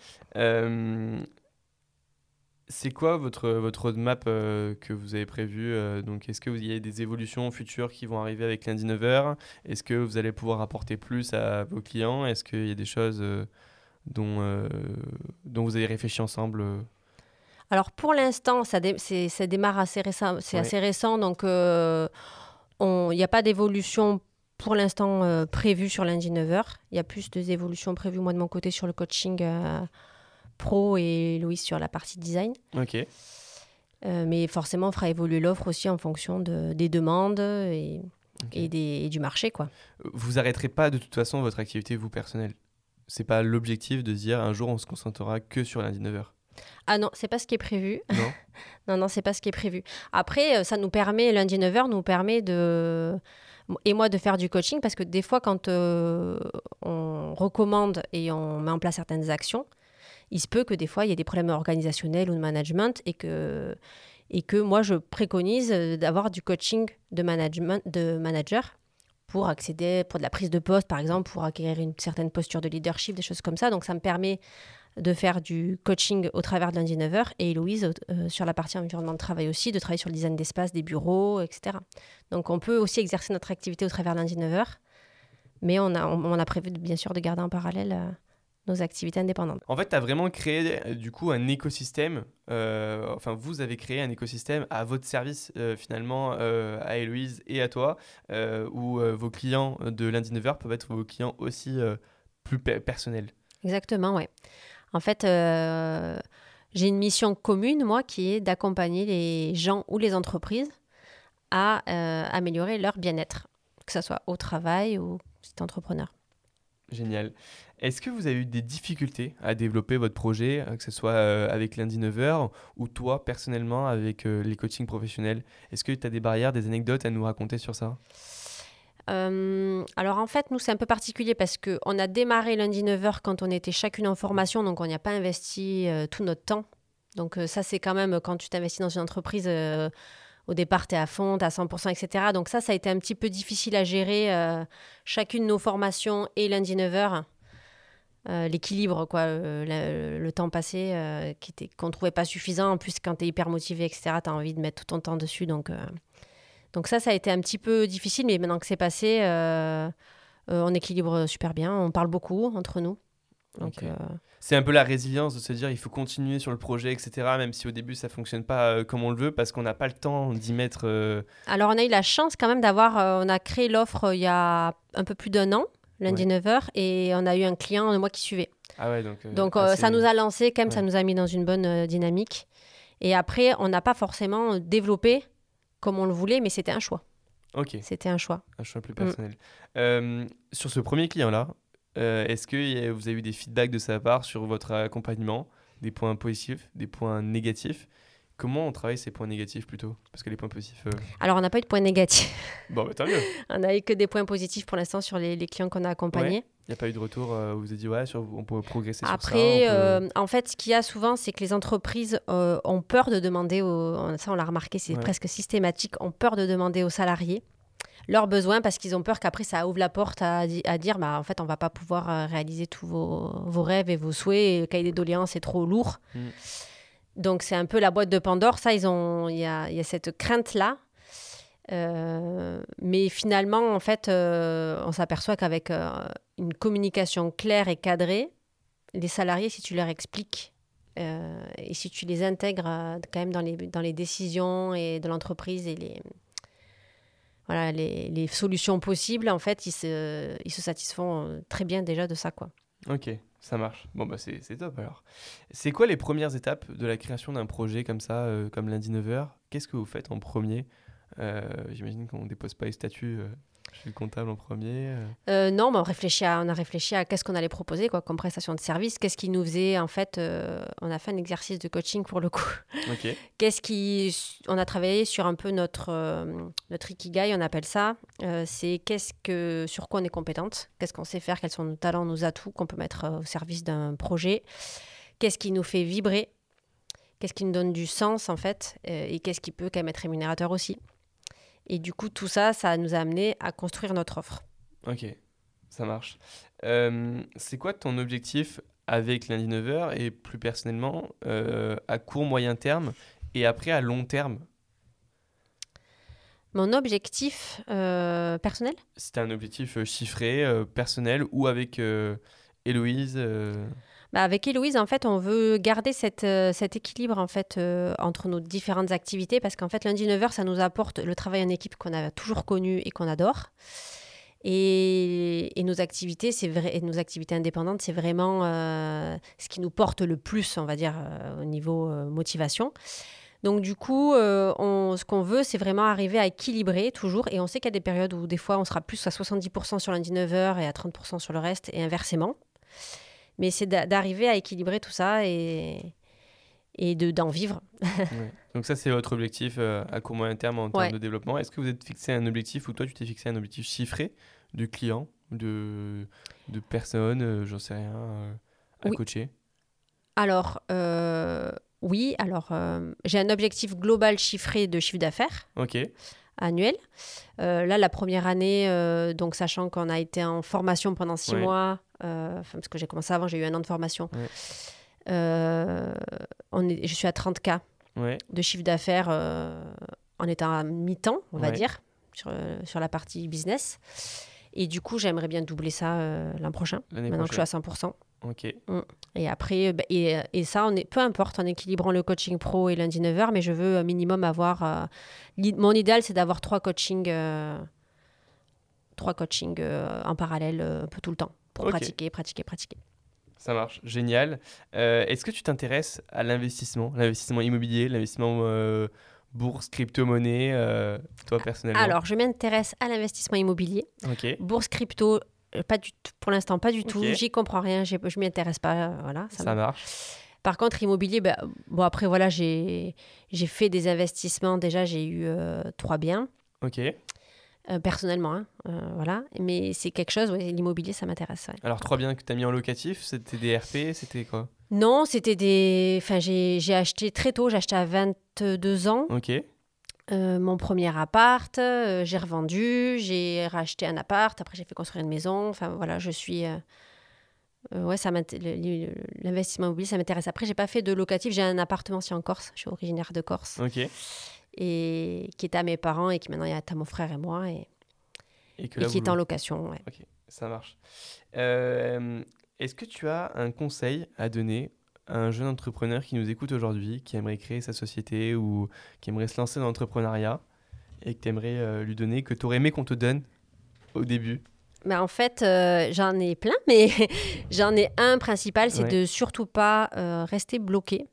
C'est quoi votre, votre roadmap euh, que vous avez prévu euh, Est-ce que vous y a des évolutions futures qui vont arriver avec lundi 9h Est-ce que vous allez pouvoir apporter plus à vos clients? Est-ce qu'il y a des choses euh, dont vous avez réfléchi ensemble Alors, pour l'instant, ça, ça, démarre assez récent. C'est assez récent, donc il n'y a pas d'évolution pour l'instant prévue sur lundi 9h. Il y a plus d'évolutions prévues, moi, de mon côté, sur le coaching pro et Louis sur la partie design. Ok. Euh, mais forcément, on fera évoluer l'offre aussi en fonction de, des demandes et, et, des, du marché. Quoi. Vous arrêterez pas de toute façon votre activité, vous, personnelle? C'est pas l'objectif de dire un jour on se concentrera que sur lundi 9h ah non, c'est pas ce qui est prévu. Non, non, non, c'est pas ce qui est prévu. Après, euh, ça nous permet, lundi 9h, nous permet de. Et moi, de faire du coaching, parce que des fois, quand euh, on recommande et on met en place certaines actions, il se peut que des fois, il y ait des problèmes organisationnels ou de management et que, et que moi, je préconise d'avoir du coaching de management de manager pour accéder, pour de la prise de poste, par exemple, pour acquérir une certaine posture de leadership, des choses comme ça. Donc, ça me permet de faire du coaching au travers de lundi 9h et Louise euh, sur la partie environnement de travail aussi, de travailler sur le design d'espace, des bureaux, etc. Donc, on peut aussi exercer notre activité au travers de lundi 9h, mais on a, on, a prévu, bien sûr, de garder en parallèle. Euh, nos activités indépendantes. En fait, tu as vraiment créé euh, du coup un écosystème, euh, enfin vous avez créé un écosystème à votre service euh, finalement, à Héloïse et à toi, où vos clients de lundi 9h peuvent être vos clients aussi plus personnels. Exactement, ouais. En fait, j'ai une mission commune, moi, qui est d'accompagner les gens ou les entreprises à améliorer leur bien-être, que ce soit au travail ou c'est entrepreneur. Génial. Est-ce que vous avez eu des difficultés à développer votre projet, euh, que ce soit euh, avec lundi 9h ou toi personnellement avec euh, les coachings professionnels? Est-ce que tu as des barrières, des anecdotes à nous raconter sur ça? Alors en fait, nous, c'est un peu particulier parce qu'on a démarré lundi 9h quand on était chacune en formation, donc on n'y a pas investi tout notre temps. Donc ça, c'est quand même quand tu t'investis dans une entreprise, au départ, tu es à fond, tu à 100%, etc. Donc ça, ça a été un petit peu difficile à gérer, chacune nos formations et lundi 9h. Euh, l'équilibre, quoi, euh, le, temps passé euh, était, qu'on trouvait pas suffisant. En plus, quand tu es hyper motivé, etc., tu as envie de mettre tout ton temps dessus. Donc, donc ça, ça a été un petit peu difficile, mais maintenant que c'est passé, on équilibre super bien. On parle beaucoup entre nous. Donc, C'est un peu la résilience de se dire il faut continuer sur le projet, etc., même si au début ça fonctionne pas comme on le veut, parce qu'on n'a pas le temps d'y mettre. Alors on a eu la chance quand même d'avoir, on a créé l'offre il y a un peu plus d'un an lundi 9h, et on a eu un client de moi qui suivait. Ah ouais, donc. Euh, donc euh, ça nous a lancé, quand même, ça nous a mis dans une bonne euh, dynamique. Et après, on n'a pas forcément développé comme on le voulait, mais c'était un choix. Ok. C'était un choix. Un choix plus personnel. sur ce premier client-là, est-ce que vous avez eu des feedbacks de sa part sur votre accompagnement, des points positifs, des points négatifs? Comment on travaille ces points négatifs plutôt? Parce que les points positifs. Euh, Alors, on n'a pas eu de points négatifs. Bon, bah, tant mieux. on n'a eu que des points positifs pour l'instant sur les, clients qu'on a accompagnés. Il n'y a pas eu de retour euh, où vous avez dit, ouais, on peut progresser Après, sur ça Après, euh, en fait, ce qu'il y a souvent, c'est que les entreprises ont peur de demander, aux, ça on l'a remarqué, c'est presque systématique, ont peur de demander aux salariés leurs besoins parce qu'ils ont peur qu'après ça ouvre la porte à, à, dire bah en fait on va pas pouvoir réaliser tous vos, vos, rêves et vos souhaits et le cahier des doléances est trop lourd. Mm. Donc c'est un peu la boîte de Pandore. Ça, il y a, cette crainte là. Euh, mais finalement, en fait, euh, on s'aperçoit qu'avec euh, une communication claire et cadrée, les salariés, si tu leur expliques et si tu les intègres quand même dans les, dans les décisions et de l'entreprise et les, voilà, les, solutions possibles, en fait, ils se, ils se satisfont très bien déjà de ça. Quoi. Ok. Ça marche. Bon, bah c'est top alors. C'est quoi les premières étapes de la création d'un projet comme ça, euh, comme lundi 9h Qu'est-ce que vous faites en premier? Euh, J'imagine qu'on ne dépose pas les statuts euh, je suis le comptable en premier euh. Euh, Non, mais on, réfléchit à, on a réfléchi à qu'est-ce qu'on allait proposer quoi, comme prestation de service, qu'est-ce qui nous faisait, en fait, euh, on a fait un exercice de coaching pour le coup. Qu'est-ce qui, on a travaillé sur un peu notre, notre ikigai, on appelle ça, c'est qu'est-ce que, sur quoi on est compétente, qu'est-ce qu'on sait faire, quels sont nos talents, nos atouts qu'on peut mettre au service d'un projet, qu'est-ce qui nous fait vibrer, qu'est-ce qui nous donne du sens en fait, et qu'est-ce qui peut quand même être rémunérateur aussi. Et du coup, tout ça, ça nous a amené à construire notre offre. Ok, ça marche. Euh, c'est quoi ton objectif avec lundi 9h et plus personnellement euh, à court, moyen terme et après à long terme? Mon objectif euh, personnel? C'est un objectif chiffré, personnel ou avec Héloïse bah avec Héloïse, en fait, on veut garder euh, cet équilibre en fait, euh, entre nos différentes activités parce qu'en fait, lundi 9h, ça nous apporte le travail en équipe qu'on a toujours connu et qu'on adore. Et, nos activités, c'est nos activités indépendantes, c'est vraiment euh, ce qui nous porte le plus, on va dire, au niveau motivation. Donc du coup, ce qu'on veut, c'est vraiment arriver à équilibrer toujours. Et on sait qu'il y a des périodes où des fois, on sera plus à 70% sur lundi 9h et à 30% sur le reste, et inversement. Mais c'est d'arriver à équilibrer tout ça et, et d'en vivre. Donc ça, c'est votre objectif euh, à court moyen terme en termes de développement. Est-ce que vous êtes fixé un objectif ou toi, tu t'es fixé un objectif chiffré du client, de, de personnes, euh, j'en sais rien, euh, à coacher? Alors, oui. Alors, j'ai un objectif global chiffré de chiffre d'affaires. Ok annuel. là, la première année, donc sachant qu'on a été en formation pendant six mois, parce que j'ai commencé avant, j'ai eu un an de formation. Euh, on est, je suis à 30K de chiffre d'affaires euh, en étant à mi-temps, on va dire, sur, sur, la partie business. Et du coup, j'aimerais bien doubler ça l'an prochain, maintenant que je suis à 100%. Ok. Et après, bah, et, et ça, on est, peu importe en équilibrant le coaching pro et lundi 9h, mais je veux un minimum avoir. euh, mon idéal, c'est d'avoir trois coachings, euh, trois coachings euh, en parallèle euh, un peu tout le temps pour pratiquer, pratiquer, pratiquer. Ça marche, génial. Euh, Est-ce que tu t'intéresses à l'investissement, l'investissement immobilier, l'investissement euh, bourse, crypto-monnaie, euh, toi personnellement? Alors, je m'intéresse à l'investissement immobilier. Bourse crypto, pas du pour l'instant, pas du tout. J'y comprends rien, je m'y intéresse pas. voilà, ça marche. Par contre, immobilier, bah, bon, après, voilà, j'ai j'ai fait des investissements. Déjà, j'ai eu trois biens, Ok. Euh, personnellement. hein, euh, voilà. Mais c'est quelque chose, ouais, l'immobilier, ça m'intéresse. ouais. Alors, trois biens que tu as mis en locatif, c'était des RP, c'était quoi? Non, c'était des. Enfin, j'ai acheté très tôt, j'ai acheté à 22 ans Ok. euh, mon premier appart, euh, j'ai revendu, j'ai racheté un appart, après j'ai fait construire une maison. Enfin, voilà, je suis. euh, ouais, ça l'investissement immobilier, ça m'intéresse. Après, j'ai pas fait de locatif, j'ai un appartement aussi en Corse, je suis originaire de Corse, Ok. Et qui était à mes parents et qui maintenant est à mon frère et moi, et, Et que et là, qui est en location. ouais. Ça marche. Euh, Est-ce que tu as un conseil à donner à un jeune entrepreneur qui nous écoute aujourd'hui, qui aimerait créer sa société ou qui aimerait se lancer dans l'entrepreneuriat et que tu aimerais lui donner, que tu aurais aimé qu'on te donne au début? Mais en fait, euh, j'en ai plein, mais j'en ai un principal, c'est Ouais. de surtout pas euh, rester bloqué.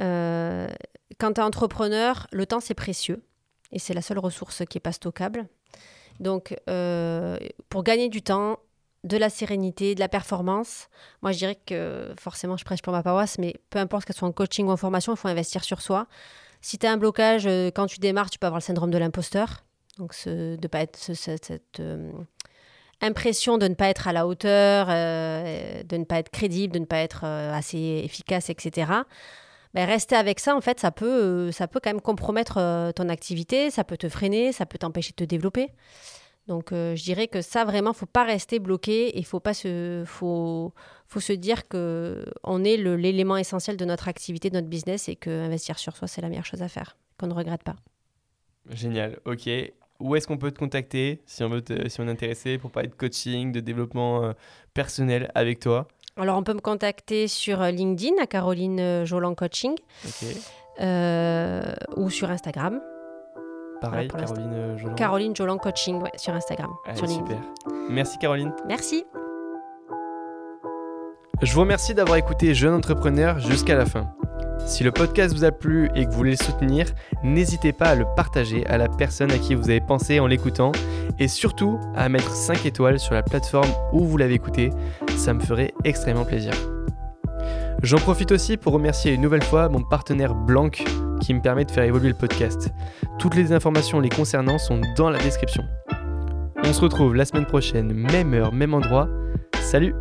Euh, quand tu es entrepreneur, le temps c'est précieux et c'est la seule ressource qui n'est pas stockable. Donc, euh, pour gagner du temps, de la sérénité, de la performance, moi je dirais que forcément je prêche pour ma paroisse, mais peu importe qu'elle soit en coaching ou en formation, il faut investir sur soi. Si tu as un blocage, euh, quand tu démarres, tu peux avoir le syndrome de l'imposteur. Donc, ce, de pas être ce- ce- cette, euh, impression de ne pas être à la hauteur, de ne pas être crédible, de ne pas être assez efficace, etc. Ben, rester avec ça, en fait, ça peut, euh, ça peut quand même compromettre euh, ton activité, ça peut te freiner, ça peut t'empêcher de te développer. Donc, euh, je dirais que ça, vraiment, faut pas rester bloqué et faut pas se, faut, faut se dire que on est l'élément essentiel de notre activité, de notre business et que investir sur soi, c'est la meilleure chose à faire, qu'on ne regrette pas. Génial, ok. Où est-ce qu'on peut te contacter si on, veut si on est intéressé pour parler de coaching, de développement personnel avec toi? Alors, on peut me contacter sur euh, LinkedIn à Caroline euh, Jolan Coaching. Euh, ou sur Instagram. Pareil, Voilà. Caroline Joland. Caroline Jolan Coaching ouais, sur Instagram. Allez, sur LinkedIn. super. Merci Caroline. Merci. Je vous remercie d'avoir écouté Jeune Entrepreneur jusqu'à la fin. Si le podcast vous a plu et que vous voulez le soutenir, n'hésitez pas à le partager à la personne à qui vous avez pensé en l'écoutant et surtout à mettre 5 étoiles sur la plateforme où vous l'avez écouté, ça me ferait extrêmement plaisir. J'en profite aussi pour remercier une nouvelle fois mon partenaire Blanc qui me permet de faire évoluer le podcast. Toutes les informations les concernant sont dans la description. On se retrouve la semaine prochaine, même heure, même endroit. Salut